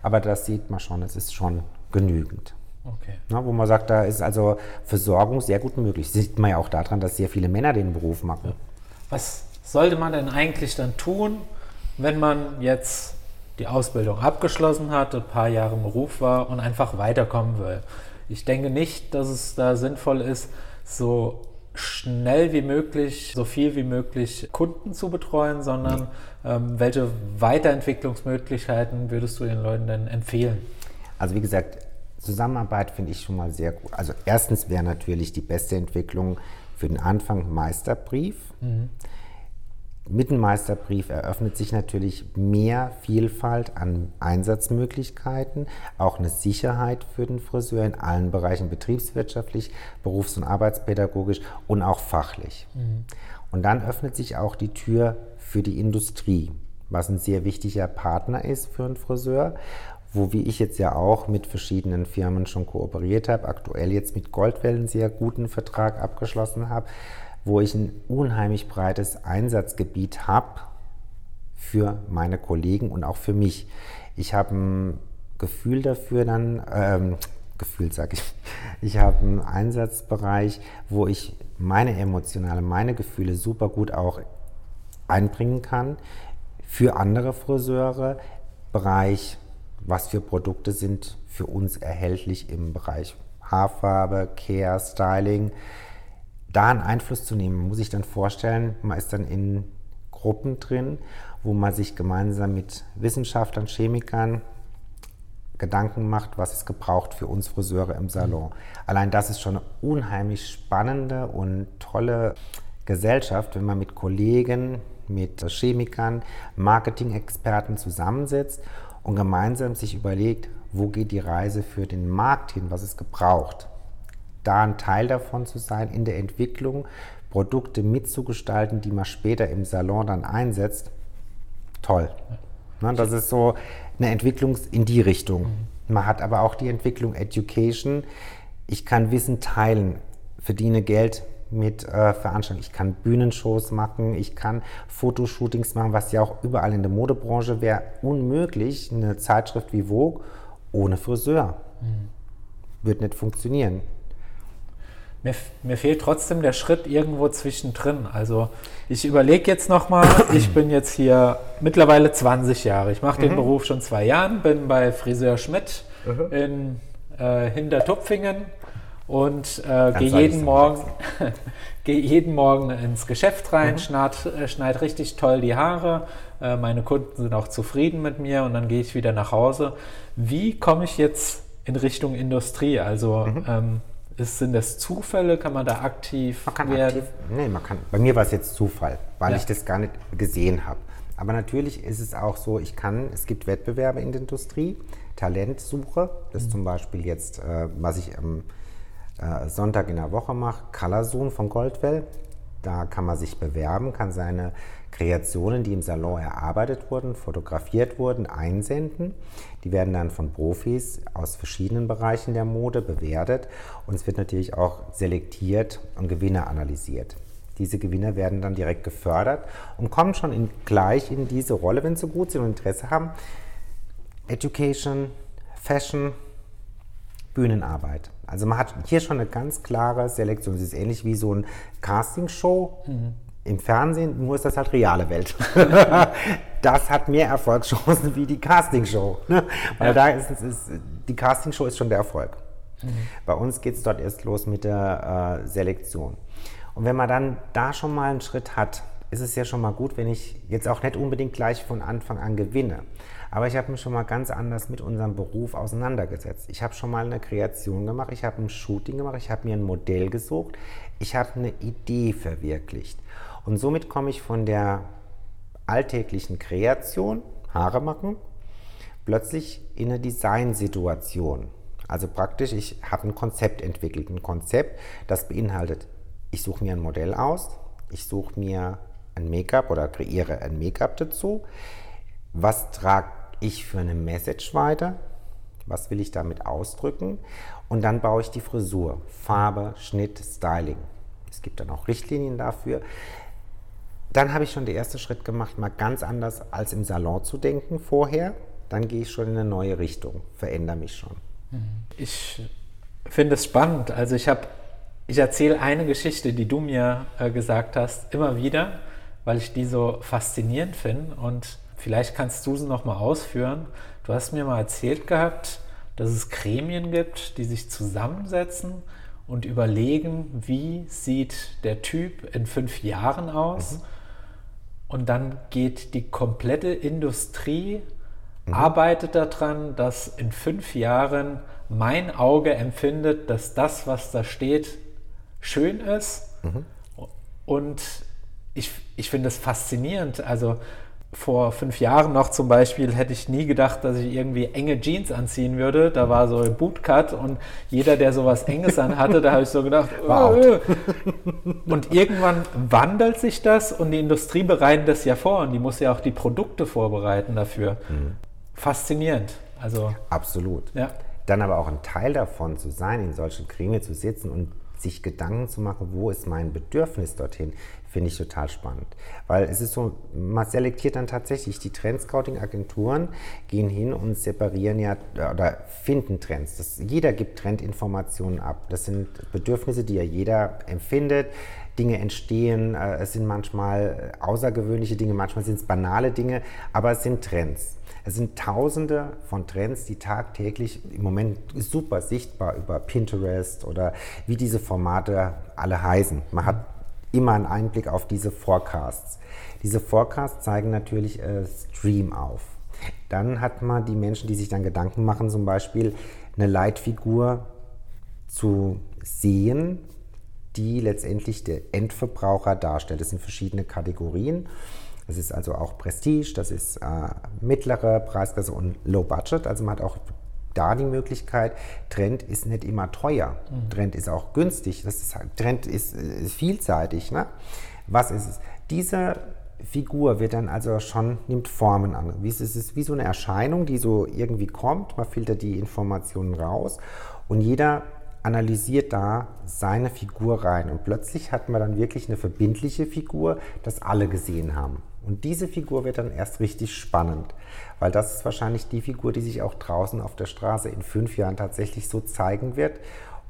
Aber das sieht man schon, es ist schon genügend. Okay. Ne? Wo man sagt, da ist also Versorgung sehr gut möglich. Sieht man ja auch daran, dass sehr viele Männer den Beruf machen. Was sollte man denn eigentlich dann tun, wenn man jetzt die Ausbildung abgeschlossen hat, ein paar Jahre im Beruf war und einfach weiterkommen will? Ich denke nicht, dass es da sinnvoll ist, so schnell wie möglich, so viel wie möglich Kunden zu betreuen, sondern ähm, welche Weiterentwicklungsmöglichkeiten würdest du den Leuten denn empfehlen? Also wie gesagt, Zusammenarbeit finde ich schon mal sehr gut. Also erstens wäre natürlich die beste Entwicklung für den Anfang Meisterbrief. Mhm. Mit dem Meisterbrief eröffnet sich natürlich mehr Vielfalt an Einsatzmöglichkeiten, auch eine Sicherheit für den Friseur in allen Bereichen betriebswirtschaftlich, berufs- und arbeitspädagogisch und auch fachlich. Mhm. Und dann öffnet sich auch die Tür für die Industrie, was ein sehr wichtiger Partner ist für einen Friseur wo wie ich jetzt ja auch mit verschiedenen Firmen schon kooperiert habe, aktuell jetzt mit Goldwellen einen sehr guten Vertrag abgeschlossen habe, wo ich ein unheimlich breites Einsatzgebiet habe für meine Kollegen und auch für mich. Ich habe ein Gefühl dafür dann, ähm, Gefühl sage ich, ich habe einen Einsatzbereich, wo ich meine emotionale, meine Gefühle super gut auch einbringen kann für andere Friseure, Bereich was für Produkte sind für uns erhältlich im Bereich Haarfarbe, Care, Styling. Da einen Einfluss zu nehmen, muss ich dann vorstellen, man ist dann in Gruppen drin, wo man sich gemeinsam mit Wissenschaftlern, Chemikern Gedanken macht, was es gebraucht für uns Friseure im Salon. Allein das ist schon eine unheimlich spannende und tolle Gesellschaft, wenn man mit Kollegen, mit Chemikern, Marketing-Experten zusammensetzt und gemeinsam sich überlegt, wo geht die Reise für den Markt hin, was es gebraucht. Da ein Teil davon zu sein, in der Entwicklung Produkte mitzugestalten, die man später im Salon dann einsetzt, toll. Ne, das ist so eine Entwicklung in die Richtung. Man hat aber auch die Entwicklung Education. Ich kann Wissen teilen, verdiene Geld mit äh, Veranstaltungen. Ich kann Bühnenshows machen, ich kann Fotoshootings machen, was ja auch überall in der Modebranche wäre unmöglich. Eine Zeitschrift wie Vogue ohne Friseur. Mhm. Wird nicht funktionieren. Mir, mir, fehlt trotzdem der Schritt irgendwo zwischendrin. Also ich überlege jetzt nochmal, ich bin jetzt hier mittlerweile 20 Jahre. Ich mache den mhm. Beruf schon zwei Jahren, bin bei Friseur Schmidt mhm. in äh, Hintertupfingen und äh, gehe jeden, Morgen, geh jeden Morgen ins Geschäft rein, mhm. schneid, äh, schneid richtig toll die Haare. Äh, meine Kunden sind auch zufrieden mit mir und dann gehe ich wieder nach Hause. Wie komme ich jetzt in Richtung Industrie? Also mhm. ähm, ist, sind das Zufälle? Kann man da aktiv man kann werden? Aktiv, nee, man kann. Bei mir war es jetzt Zufall, weil ja. ich das gar nicht gesehen habe. Aber natürlich ist es auch so, ich kann, es gibt Wettbewerbe in der Industrie, Talentsuche, das mhm. zum Beispiel jetzt, äh, was ich am äh, Sonntag in der Woche mache, Colorzoom von Goldwell. Da kann man sich bewerben, kann seine Kreationen, die im Salon erarbeitet wurden, fotografiert wurden, einsenden. Die werden dann von Profis aus verschiedenen Bereichen der Mode bewertet und es wird natürlich auch selektiert und Gewinner analysiert. Diese Gewinner werden dann direkt gefördert und kommen schon in, gleich in diese Rolle, wenn sie gut sind und Interesse haben. Education, Fashion, Bühnenarbeit. Also man hat hier schon eine ganz klare Selektion. Es ist ähnlich wie so ein Castingshow mhm. Im Fernsehen, nur ist das halt reale Welt. das hat mehr Erfolgschancen wie die Castingshow. Ne? Weil ja. da ist, ist, die Castingshow ist schon der Erfolg. Mhm. Bei uns geht es dort erst los mit der äh, Selektion. Und wenn man dann da schon mal einen Schritt hat, ist es ja schon mal gut, wenn ich jetzt auch nicht unbedingt gleich von Anfang an gewinne. Aber ich habe mich schon mal ganz anders mit unserem Beruf auseinandergesetzt. Ich habe schon mal eine Kreation gemacht, ich habe ein Shooting gemacht, ich habe mir ein Modell gesucht, ich habe eine Idee verwirklicht. Und somit komme ich von der alltäglichen Kreation, Haare machen, plötzlich in eine Designsituation. Also praktisch, ich habe ein Konzept entwickelt. Ein Konzept, das beinhaltet, ich suche mir ein Modell aus, ich suche mir ein Make-up oder kreiere ein Make-up dazu was trage ich für eine Message weiter, was will ich damit ausdrücken und dann baue ich die Frisur, Farbe, Schnitt, Styling. Es gibt dann auch Richtlinien dafür. Dann habe ich schon den ersten Schritt gemacht, mal ganz anders als im Salon zu denken vorher. Dann gehe ich schon in eine neue Richtung, verändere mich schon. Mhm. Ich finde es spannend. Also ich habe, ich erzähle eine Geschichte, die du mir äh, gesagt hast, immer wieder, weil ich die so faszinierend finde und Vielleicht kannst du sie nochmal ausführen. Du hast mir mal erzählt gehabt, dass es Gremien gibt, die sich zusammensetzen und überlegen, wie sieht der Typ in fünf Jahren aus. Mhm. Und dann geht die komplette Industrie, mhm. arbeitet daran, dass in fünf Jahren mein Auge empfindet, dass das, was da steht, schön ist. Mhm. Und ich, ich finde es faszinierend. Also vor fünf Jahren noch zum Beispiel hätte ich nie gedacht, dass ich irgendwie enge Jeans anziehen würde. Da war so ein Bootcut und jeder, der sowas Enges anhatte, da habe ich so gedacht, wow. Äh. und irgendwann wandelt sich das und die Industrie bereitet das ja vor und die muss ja auch die Produkte vorbereiten dafür. Mhm. Faszinierend. Also absolut. Ja. Dann aber auch ein Teil davon zu sein, in solchen Gremien zu sitzen und sich Gedanken zu machen, wo ist mein Bedürfnis dorthin, finde ich total spannend. Weil es ist so, man selektiert dann tatsächlich, die Trendscouting-Agenturen gehen hin und separieren ja oder finden Trends. Das, jeder gibt Trendinformationen ab. Das sind Bedürfnisse, die ja jeder empfindet. Dinge entstehen, äh, es sind manchmal außergewöhnliche Dinge, manchmal sind es banale Dinge, aber es sind Trends. Es sind tausende von Trends, die tagtäglich im Moment super sichtbar über Pinterest oder wie diese Formate alle heißen. Man hat immer einen Einblick auf diese Forecasts. Diese Forecasts zeigen natürlich äh, Stream auf. Dann hat man die Menschen, die sich dann Gedanken machen, zum Beispiel eine Leitfigur zu sehen, die letztendlich der Endverbraucher darstellt. Das sind verschiedene Kategorien. Das ist also auch Prestige, das ist äh, mittlere Preisklasse und Low Budget. Also man hat auch da die Möglichkeit, Trend ist nicht immer teuer. Mhm. Trend ist auch günstig. Das ist, Trend ist, ist vielseitig. Ne? Was ist es? Diese Figur wird dann also schon, nimmt Formen an. Es ist wie so eine Erscheinung, die so irgendwie kommt. Man filtert die Informationen raus und jeder analysiert da seine Figur rein. Und plötzlich hat man dann wirklich eine verbindliche Figur, das alle gesehen haben. Und diese Figur wird dann erst richtig spannend, weil das ist wahrscheinlich die Figur, die sich auch draußen auf der Straße in fünf Jahren tatsächlich so zeigen wird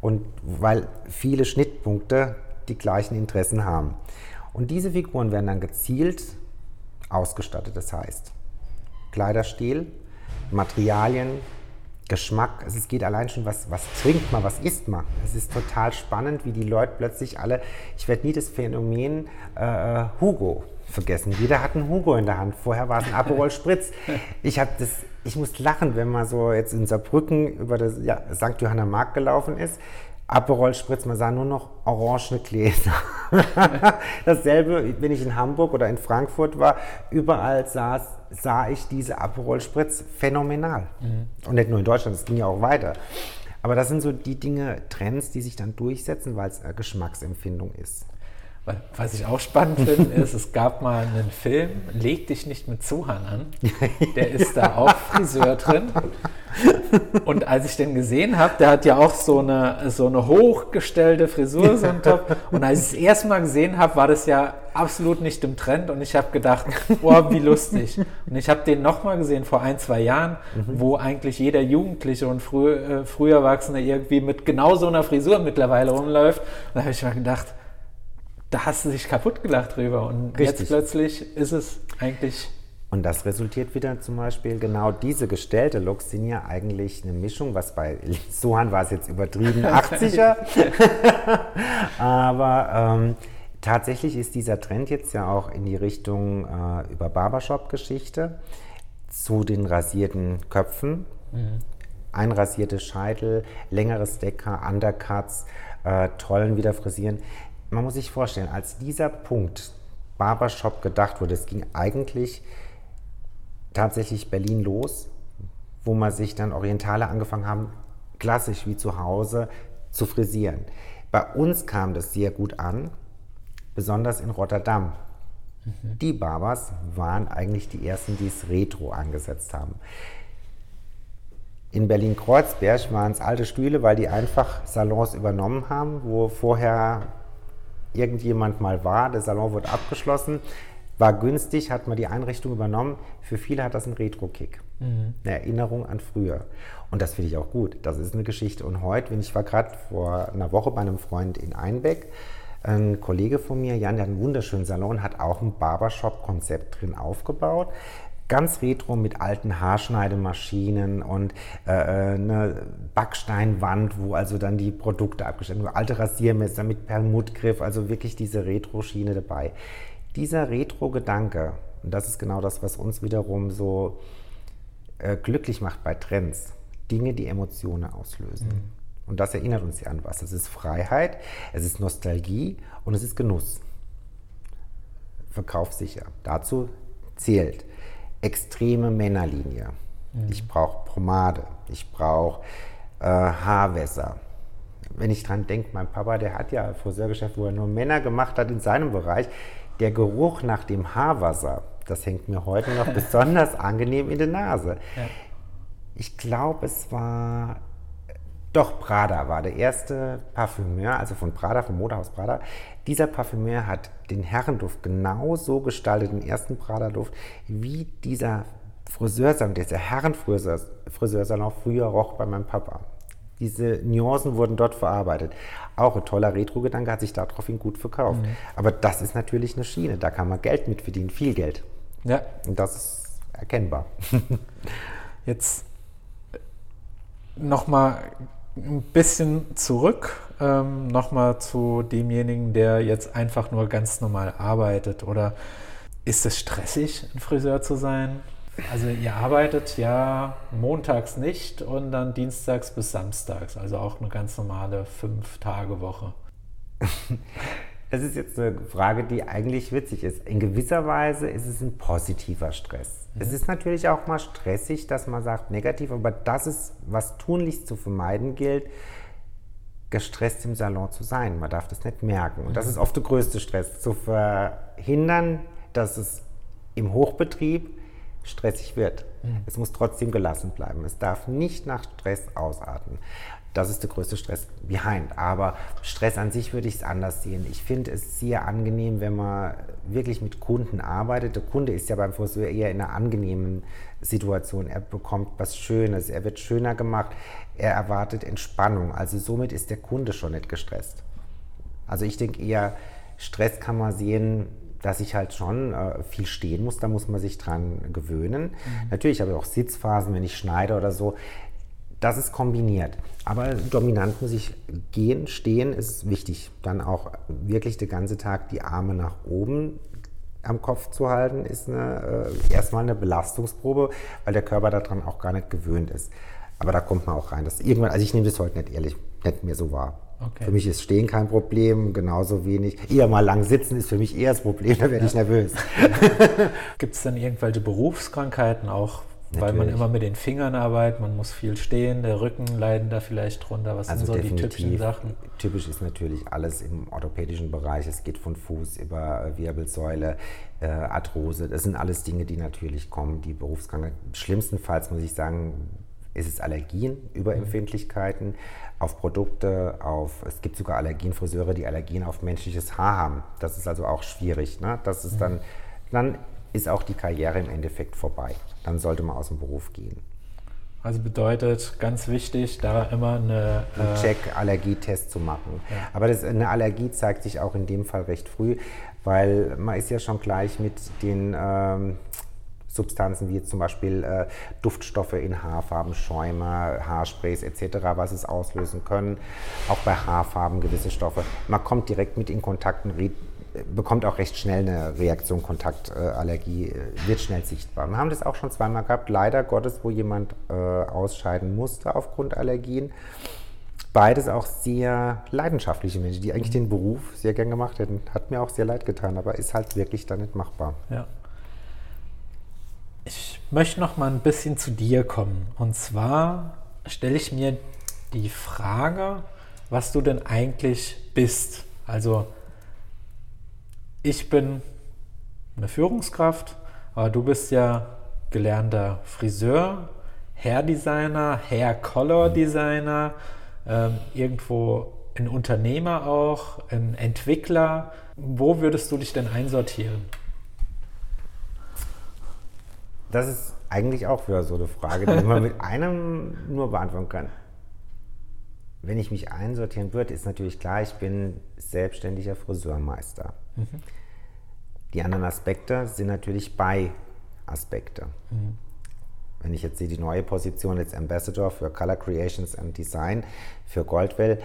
und weil viele Schnittpunkte die gleichen Interessen haben. Und diese Figuren werden dann gezielt ausgestattet, das heißt Kleiderstil, Materialien, Geschmack. Also es geht allein schon, was, was trinkt man, was isst man. Es ist total spannend, wie die Leute plötzlich alle, ich werde nie das Phänomen äh, Hugo vergessen. Jeder hat einen Hugo in der Hand. Vorher war es ein Aperol Spritz. Ich habe das, ich muss lachen, wenn man so jetzt in Saarbrücken über das ja, St. Johanna Markt gelaufen ist. Aperol Spritz, man sah nur noch orangene Gläser. Dasselbe, wenn ich in Hamburg oder in Frankfurt war, überall saß, sah ich diese Aperol Spritz phänomenal. Mhm. Und nicht nur in Deutschland, das ging ja auch weiter. Aber das sind so die Dinge, Trends, die sich dann durchsetzen, weil es Geschmacksempfindung ist. Was ich auch spannend finde, ist, es gab mal einen Film, Leg dich nicht mit Zuhan an. Der ist da auch Friseur drin. Und als ich den gesehen habe, der hat ja auch so eine, so eine hochgestellte Frisur, so ein Top. Und als ich es erstmal gesehen habe, war das ja absolut nicht im Trend. Und ich habe gedacht, boah, wie lustig. Und ich habe den nochmal gesehen vor ein, zwei Jahren, mhm. wo eigentlich jeder Jugendliche und früh, äh, Früherwachsene irgendwie mit genau so einer Frisur mittlerweile rumläuft. Und da habe ich mir gedacht, da hast du dich kaputt gelacht drüber. Und Richtig. jetzt plötzlich ist es eigentlich. Und das resultiert wieder zum Beispiel, genau diese gestellte Looks sind ja eigentlich eine Mischung, was bei Sohan war es jetzt übertrieben, 80er. Aber ähm, tatsächlich ist dieser Trend jetzt ja auch in die Richtung äh, über Barbershop-Geschichte zu den rasierten Köpfen. Mhm. Einrasierte Scheitel, längeres Decker, Undercuts, äh, Tollen wieder frisieren man muss sich vorstellen, als dieser Punkt Barbershop gedacht wurde, es ging eigentlich tatsächlich Berlin los, wo man sich dann Orientale angefangen haben, klassisch wie zu Hause zu frisieren. Bei uns kam das sehr gut an, besonders in Rotterdam. Mhm. Die Barbers waren eigentlich die ersten, die es retro angesetzt haben. In Berlin-Kreuzberg waren es alte Stühle, weil die einfach Salons übernommen haben, wo vorher irgendjemand mal war. Der Salon wurde abgeschlossen, war günstig, hat man die Einrichtung übernommen. Für viele hat das einen Retro-Kick. Mhm. Eine Erinnerung an früher. Und das finde ich auch gut. Das ist eine Geschichte. Und heute, wenn ich war gerade vor einer Woche bei einem Freund in Einbeck, ein Kollege von mir, Jan, der hat einen wunderschönen Salon, hat auch ein Barbershop-Konzept drin aufgebaut ganz retro mit alten Haarschneidemaschinen und äh, äh, eine Backsteinwand, wo also dann die Produkte abgestellt werden, alte Rasiermesser mit Perlmuttgriff, also wirklich diese Retro-Schiene dabei. Dieser Retro-Gedanke, und das ist genau das, was uns wiederum so äh, glücklich macht bei Trends, Dinge, die Emotionen auslösen. Mhm. Und das erinnert uns ja an was. Es ist Freiheit, es ist Nostalgie und es ist Genuss. verkaufssicher. Dazu zählt extreme Männerlinie. Mhm. Ich brauche Pomade, ich brauche äh, Haarwässer. Wenn ich dran denke, mein Papa, der hat ja ein Friseurgeschäft, wo er nur Männer gemacht hat in seinem Bereich. Der Geruch nach dem Haarwasser, das hängt mir heute noch besonders angenehm in der Nase. Ja. Ich glaube, es war doch Prada war der erste Parfümeur, also von Prada, vom Modehaus Prada. Dieser Parfümeur hat den Herrenduft genau so gestaltet, den ersten Prada-Duft, wie dieser Friseursalon, dieser Herrenfriseursalon früher roch bei meinem Papa. Diese Nuancen wurden dort verarbeitet. Auch ein toller Retro-Gedanke hat sich daraufhin gut verkauft. Mhm. Aber das ist natürlich eine Schiene, da kann man Geld mit verdienen, viel Geld. Ja. Und das ist erkennbar. Jetzt nochmal ein bisschen zurück, ähm, nochmal zu demjenigen, der jetzt einfach nur ganz normal arbeitet. Oder ist es stressig, ein Friseur zu sein? Also ihr arbeitet ja montags nicht und dann dienstags bis samstags, also auch eine ganz normale Fünf-Tage-Woche. Das ist jetzt eine Frage, die eigentlich witzig ist. In gewisser Weise ist es ein positiver Stress. Mhm. Es ist natürlich auch mal stressig, dass man sagt negativ, aber das ist, was tunlichst zu vermeiden gilt, gestresst im Salon zu sein. Man darf das nicht merken. Und das mhm. ist oft der größte Stress, zu verhindern, dass es im Hochbetrieb stressig wird. Mhm. Es muss trotzdem gelassen bleiben. Es darf nicht nach Stress ausarten. Das ist der größte Stress behind. Aber Stress an sich würde ich es anders sehen. Ich finde es sehr angenehm, wenn man wirklich mit Kunden arbeitet. Der Kunde ist ja beim Friseur eher in einer angenehmen Situation. Er bekommt was Schönes, er wird schöner gemacht, er erwartet Entspannung. Also somit ist der Kunde schon nicht gestresst. Also ich denke eher, Stress kann man sehen, dass ich halt schon äh, viel stehen muss, da muss man sich dran gewöhnen. Mhm. Natürlich habe ich auch Sitzphasen, wenn ich schneide oder so. Das ist kombiniert. Aber dominant muss ich gehen, stehen ist wichtig. Dann auch wirklich den ganzen Tag die Arme nach oben am Kopf zu halten, ist eine, äh, erstmal eine Belastungsprobe, weil der Körper daran auch gar nicht gewöhnt ist. Aber da kommt man auch rein. Das irgendwann, also ich nehme das heute nicht ehrlich, nicht mehr so wahr. Okay. Für mich ist Stehen kein Problem, genauso wenig. Eher mal lang sitzen ist für mich eher das Problem, da werde ja. ich nervös. Gibt es denn irgendwelche Berufskrankheiten auch, Natürlich. weil man immer mit den Fingern arbeitet, man muss viel stehen, der Rücken leiden da vielleicht drunter. Was also sind so die typischen Sachen? Typisch ist natürlich alles im orthopädischen Bereich. Es geht von Fuß über Wirbelsäule, äh, Arthrose. Das sind alles Dinge, die natürlich kommen, die Berufskrankheiten. Schlimmstenfalls muss ich sagen, ist es Allergien, Überempfindlichkeiten auf Produkte, auf, es gibt sogar Allergienfriseure, die Allergien auf menschliches Haar haben. Das ist also auch schwierig. Ne? Das ist dann, dann ist auch die Karriere im Endeffekt vorbei. Dann sollte man aus dem Beruf gehen. Also bedeutet ganz wichtig, da immer eine äh Check-Allergietest zu machen. Ja. Aber das, eine Allergie zeigt sich auch in dem Fall recht früh, weil man ist ja schon gleich mit den ähm, Substanzen wie zum Beispiel äh, Duftstoffe in Haarfarben, Schäume, Haarsprays etc., was es auslösen können. Auch bei Haarfarben gewisse Stoffe. Man kommt direkt mit in Kontakt und bekommt auch recht schnell eine Reaktion, Kontaktallergie, äh, wird schnell sichtbar. Wir haben das auch schon zweimal gehabt, leider Gottes, wo jemand äh, ausscheiden musste aufgrund Allergien. Beides auch sehr leidenschaftliche Menschen, die eigentlich den Beruf sehr gern gemacht hätten. Hat mir auch sehr leid getan, aber ist halt wirklich dann nicht machbar. Ja. Ich möchte noch mal ein bisschen zu dir kommen. Und zwar stelle ich mir die Frage, was du denn eigentlich bist. Also ich bin eine Führungskraft, aber du bist ja gelernter Friseur, Hairdesigner, Hair Color Designer, ähm, irgendwo ein Unternehmer auch, ein Entwickler. Wo würdest du dich denn einsortieren? Das ist eigentlich auch wieder so eine Frage, die man mit einem nur beantworten kann. Wenn ich mich einsortieren würde, ist natürlich klar, ich bin selbstständiger Friseurmeister. Mhm. Die anderen Aspekte sind natürlich Bei-Aspekte. Mhm. Wenn ich jetzt sehe, die neue Position als Ambassador für Color Creations and Design für Goldwell,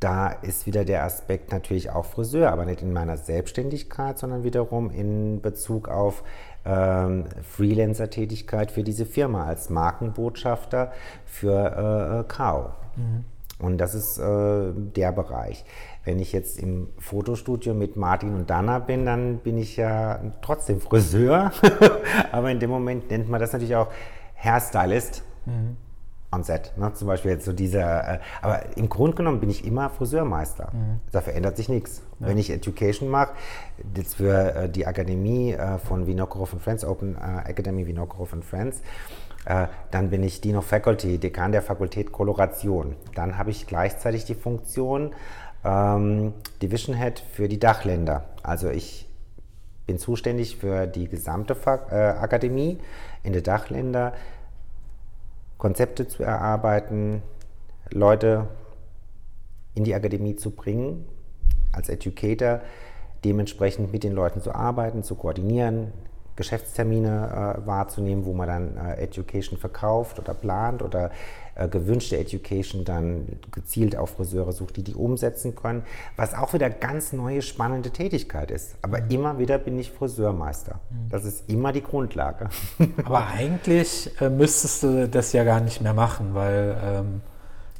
da ist wieder der Aspekt natürlich auch Friseur, aber nicht in meiner Selbstständigkeit, sondern wiederum in Bezug auf ähm, Freelancer-Tätigkeit für diese Firma als Markenbotschafter für äh, Kao. Mhm. Und das ist äh, der Bereich. Wenn ich jetzt im Fotostudio mit Martin und Dana bin, dann bin ich ja trotzdem Friseur. Aber in dem Moment nennt man das natürlich auch Hairstylist. Mhm on set. Ne? Zum Beispiel jetzt so dieser, äh, aber im Grunde genommen bin ich immer Friseurmeister. Mhm. Da verändert sich nichts. Ja. Wenn ich Education mache, jetzt für äh, die Akademie äh, von Vinokurov Friends, Open äh, Academy Vinokurov Friends, äh, dann bin ich Dean of Faculty, Dekan der Fakultät Koloration. Dann habe ich gleichzeitig die Funktion ähm, Division Head für die Dachländer. Also ich bin zuständig für die gesamte Fa äh, Akademie in den Dachländer Konzepte zu erarbeiten, Leute in die Akademie zu bringen, als Educator dementsprechend mit den Leuten zu arbeiten, zu koordinieren, Geschäftstermine äh, wahrzunehmen, wo man dann äh, Education verkauft oder plant oder äh, gewünschte Education dann gezielt auf Friseure sucht, die die umsetzen können, was auch wieder ganz neue spannende Tätigkeit ist. Aber mhm. immer wieder bin ich Friseurmeister. Mhm. Das ist immer die Grundlage. Aber eigentlich äh, müsstest du das ja gar nicht mehr machen, weil ähm,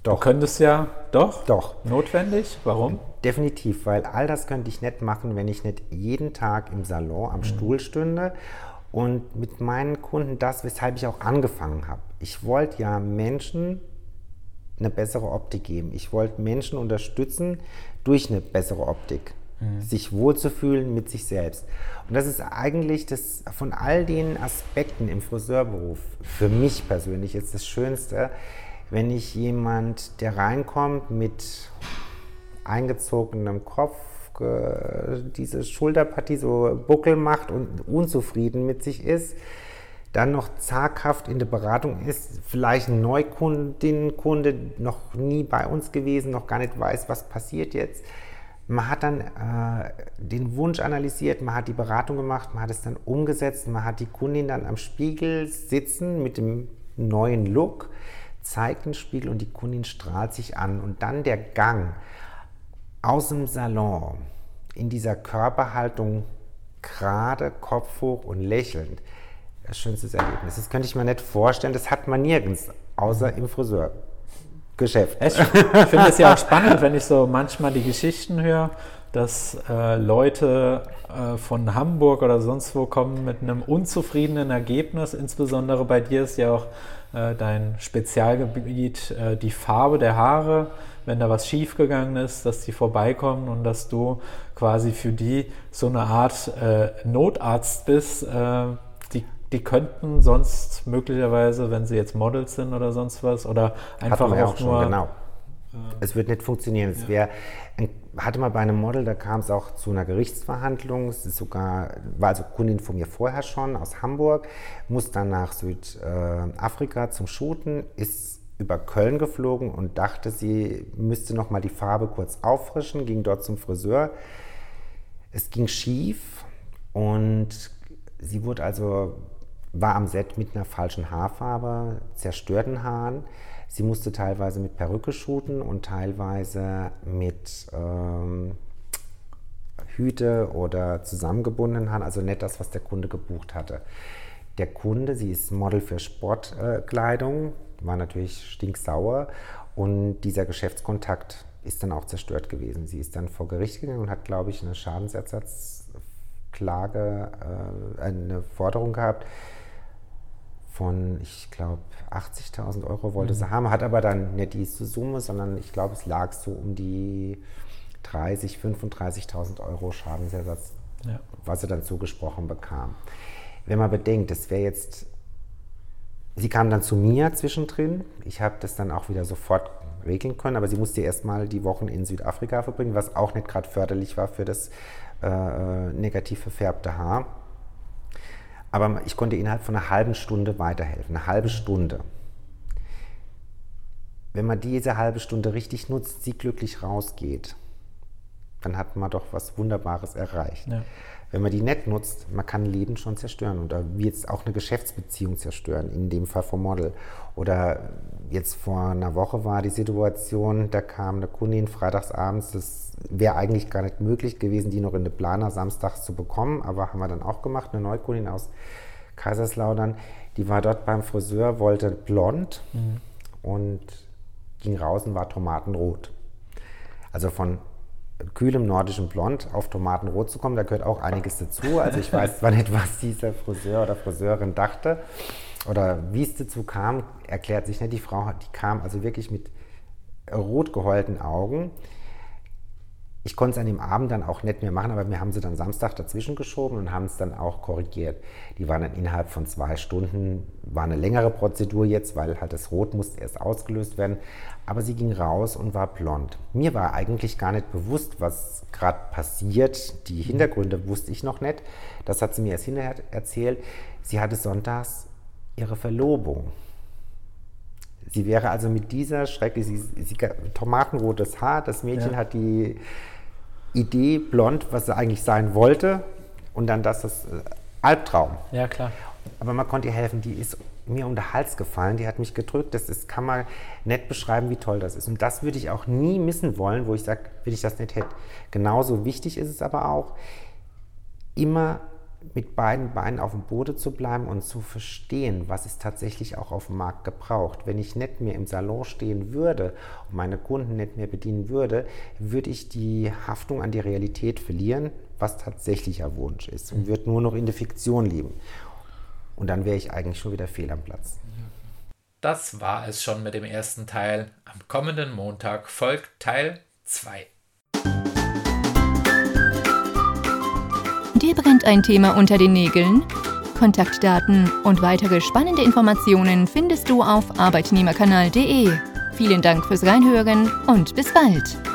doch. du könntest ja doch, doch notwendig. Warum? Definitiv, weil all das könnte ich nicht machen, wenn ich nicht jeden Tag im Salon am mhm. Stuhl stünde und mit meinen Kunden das, weshalb ich auch angefangen habe. Ich wollte ja Menschen eine bessere Optik geben. Ich wollte Menschen unterstützen durch eine bessere Optik, mhm. sich wohlzufühlen mit sich selbst. Und das ist eigentlich das von all den Aspekten im Friseurberuf für mich persönlich ist das Schönste, wenn ich jemand, der reinkommt mit eingezogenem Kopf, diese Schulterpartie so Buckel macht und unzufrieden mit sich ist, dann noch zaghaft in der Beratung ist, vielleicht ein Neukundin, Kunde noch nie bei uns gewesen, noch gar nicht weiß, was passiert jetzt. Man hat dann äh, den Wunsch analysiert, man hat die Beratung gemacht, man hat es dann umgesetzt, man hat die Kundin dann am Spiegel sitzen mit dem neuen Look, zeigt den Spiegel und die Kundin strahlt sich an. Und dann der Gang aus dem Salon in dieser Körperhaltung gerade, Kopf hoch und lächelnd. Das schönste Erlebnis. Das könnte ich mir nicht vorstellen. Das hat man nirgends, außer im Friseurgeschäft. Ich finde es ja auch spannend, wenn ich so manchmal die Geschichten höre, dass äh, Leute äh, von Hamburg oder sonst wo kommen mit einem unzufriedenen Ergebnis. Insbesondere bei dir ist ja auch äh, dein Spezialgebiet äh, die Farbe der Haare wenn da was schiefgegangen ist, dass die vorbeikommen und dass du quasi für die so eine Art äh, Notarzt bist. Äh, die, die könnten sonst möglicherweise, wenn sie jetzt Models sind oder sonst was, oder einfach auch, auch schon, nur. Genau. Äh, es wird nicht funktionieren. Es wäre hatte mal bei einem Model, da kam es auch zu einer Gerichtsverhandlung. Es ist sogar, war also Kundin von mir vorher schon aus Hamburg, muss dann nach Südafrika zum Shooten, ist über Köln geflogen und dachte, sie müsste noch mal die Farbe kurz auffrischen, ging dort zum Friseur. Es ging schief und sie wurde also war am Set mit einer falschen Haarfarbe, zerstörten Haaren. Sie musste teilweise mit Perücke shooten und teilweise mit ähm, Hüte oder zusammengebundenen Haaren, also nicht das, was der Kunde gebucht hatte. Der Kunde, sie ist Model für Sportkleidung, war natürlich stinksauer und dieser Geschäftskontakt ist dann auch zerstört gewesen. Sie ist dann vor Gericht gegangen und hat, glaube ich, eine Schadensersatzklage, äh, eine Forderung gehabt von, ich glaube, 80.000 Euro wollte mhm. sie haben, hat aber dann nicht diese Summe, sondern ich glaube, es lag so um die 30.000, 35.000 Euro Schadensersatz, ja. was sie dann zugesprochen bekam. Wenn man bedenkt, das wäre jetzt Sie kam dann zu mir zwischendrin. Ich habe das dann auch wieder sofort regeln können, aber sie musste erst mal die Wochen in Südafrika verbringen, was auch nicht gerade förderlich war für das äh, negativ verfärbte Haar. Aber ich konnte innerhalb von einer halben Stunde weiterhelfen. Eine halbe Stunde. Wenn man diese halbe Stunde richtig nutzt, sie glücklich rausgeht, dann hat man doch was Wunderbares erreicht. Ja wenn man die nett nutzt, man kann Leben schon zerstören oder wie jetzt auch eine Geschäftsbeziehung zerstören, in dem Fall vom Model. Oder jetzt vor einer Woche war die Situation, da kam eine Kundin freitagsabends, das wäre eigentlich gar nicht möglich gewesen, die noch in den Planer samstags zu bekommen, aber haben wir dann auch gemacht, eine Neukundin aus Kaiserslautern, die war dort beim Friseur, wollte blond mhm. und ging raus und war tomatenrot. Also von kühlem nordischen Blond auf Tomatenrot zu kommen. Da gehört auch einiges dazu. Also ich weiß zwar nicht, was dieser Friseur oder Friseurin dachte oder wie es dazu kam, erklärt sich nicht. Die Frau, die kam also wirklich mit rot geheulten Augen ich konnte es an dem Abend dann auch nicht mehr machen, aber wir haben sie dann Samstag dazwischen geschoben und haben es dann auch korrigiert. Die waren dann innerhalb von zwei Stunden, war eine längere Prozedur jetzt, weil halt das Rot musste erst ausgelöst werden. Aber sie ging raus und war blond. Mir war eigentlich gar nicht bewusst, was gerade passiert. Die Hintergründe wusste ich noch nicht. Das hat sie mir erst hinterher erzählt. Sie hatte sonntags ihre Verlobung. Sie wäre also mit dieser schrecklichen, tomatenrotes Haar, das Mädchen ja. hat die Idee blond, was sie eigentlich sein wollte. Und dann das, das äh, Albtraum. Ja, klar. Aber man konnte ihr helfen, die ist mir um den Hals gefallen, die hat mich gedrückt. Das ist, kann man nicht beschreiben, wie toll das ist. Und das würde ich auch nie missen wollen, wo ich sage, wenn ich das nicht hätte. Genauso wichtig ist es aber auch, immer mit beiden Beinen auf dem Boden zu bleiben und zu verstehen, was ist tatsächlich auch auf dem Markt gebraucht. Wenn ich nicht mehr im Salon stehen würde und meine Kunden nicht mehr bedienen würde, würde ich die Haftung an die Realität verlieren, was tatsächlicher Wunsch ist und würde nur noch in der Fiktion leben. Und dann wäre ich eigentlich schon wieder fehl am Platz. Das war es schon mit dem ersten Teil. Am kommenden Montag folgt Teil 2. Dir brennt ein Thema unter den Nägeln? Kontaktdaten und weitere spannende Informationen findest du auf arbeitnehmerkanal.de. Vielen Dank fürs Reinhören und bis bald.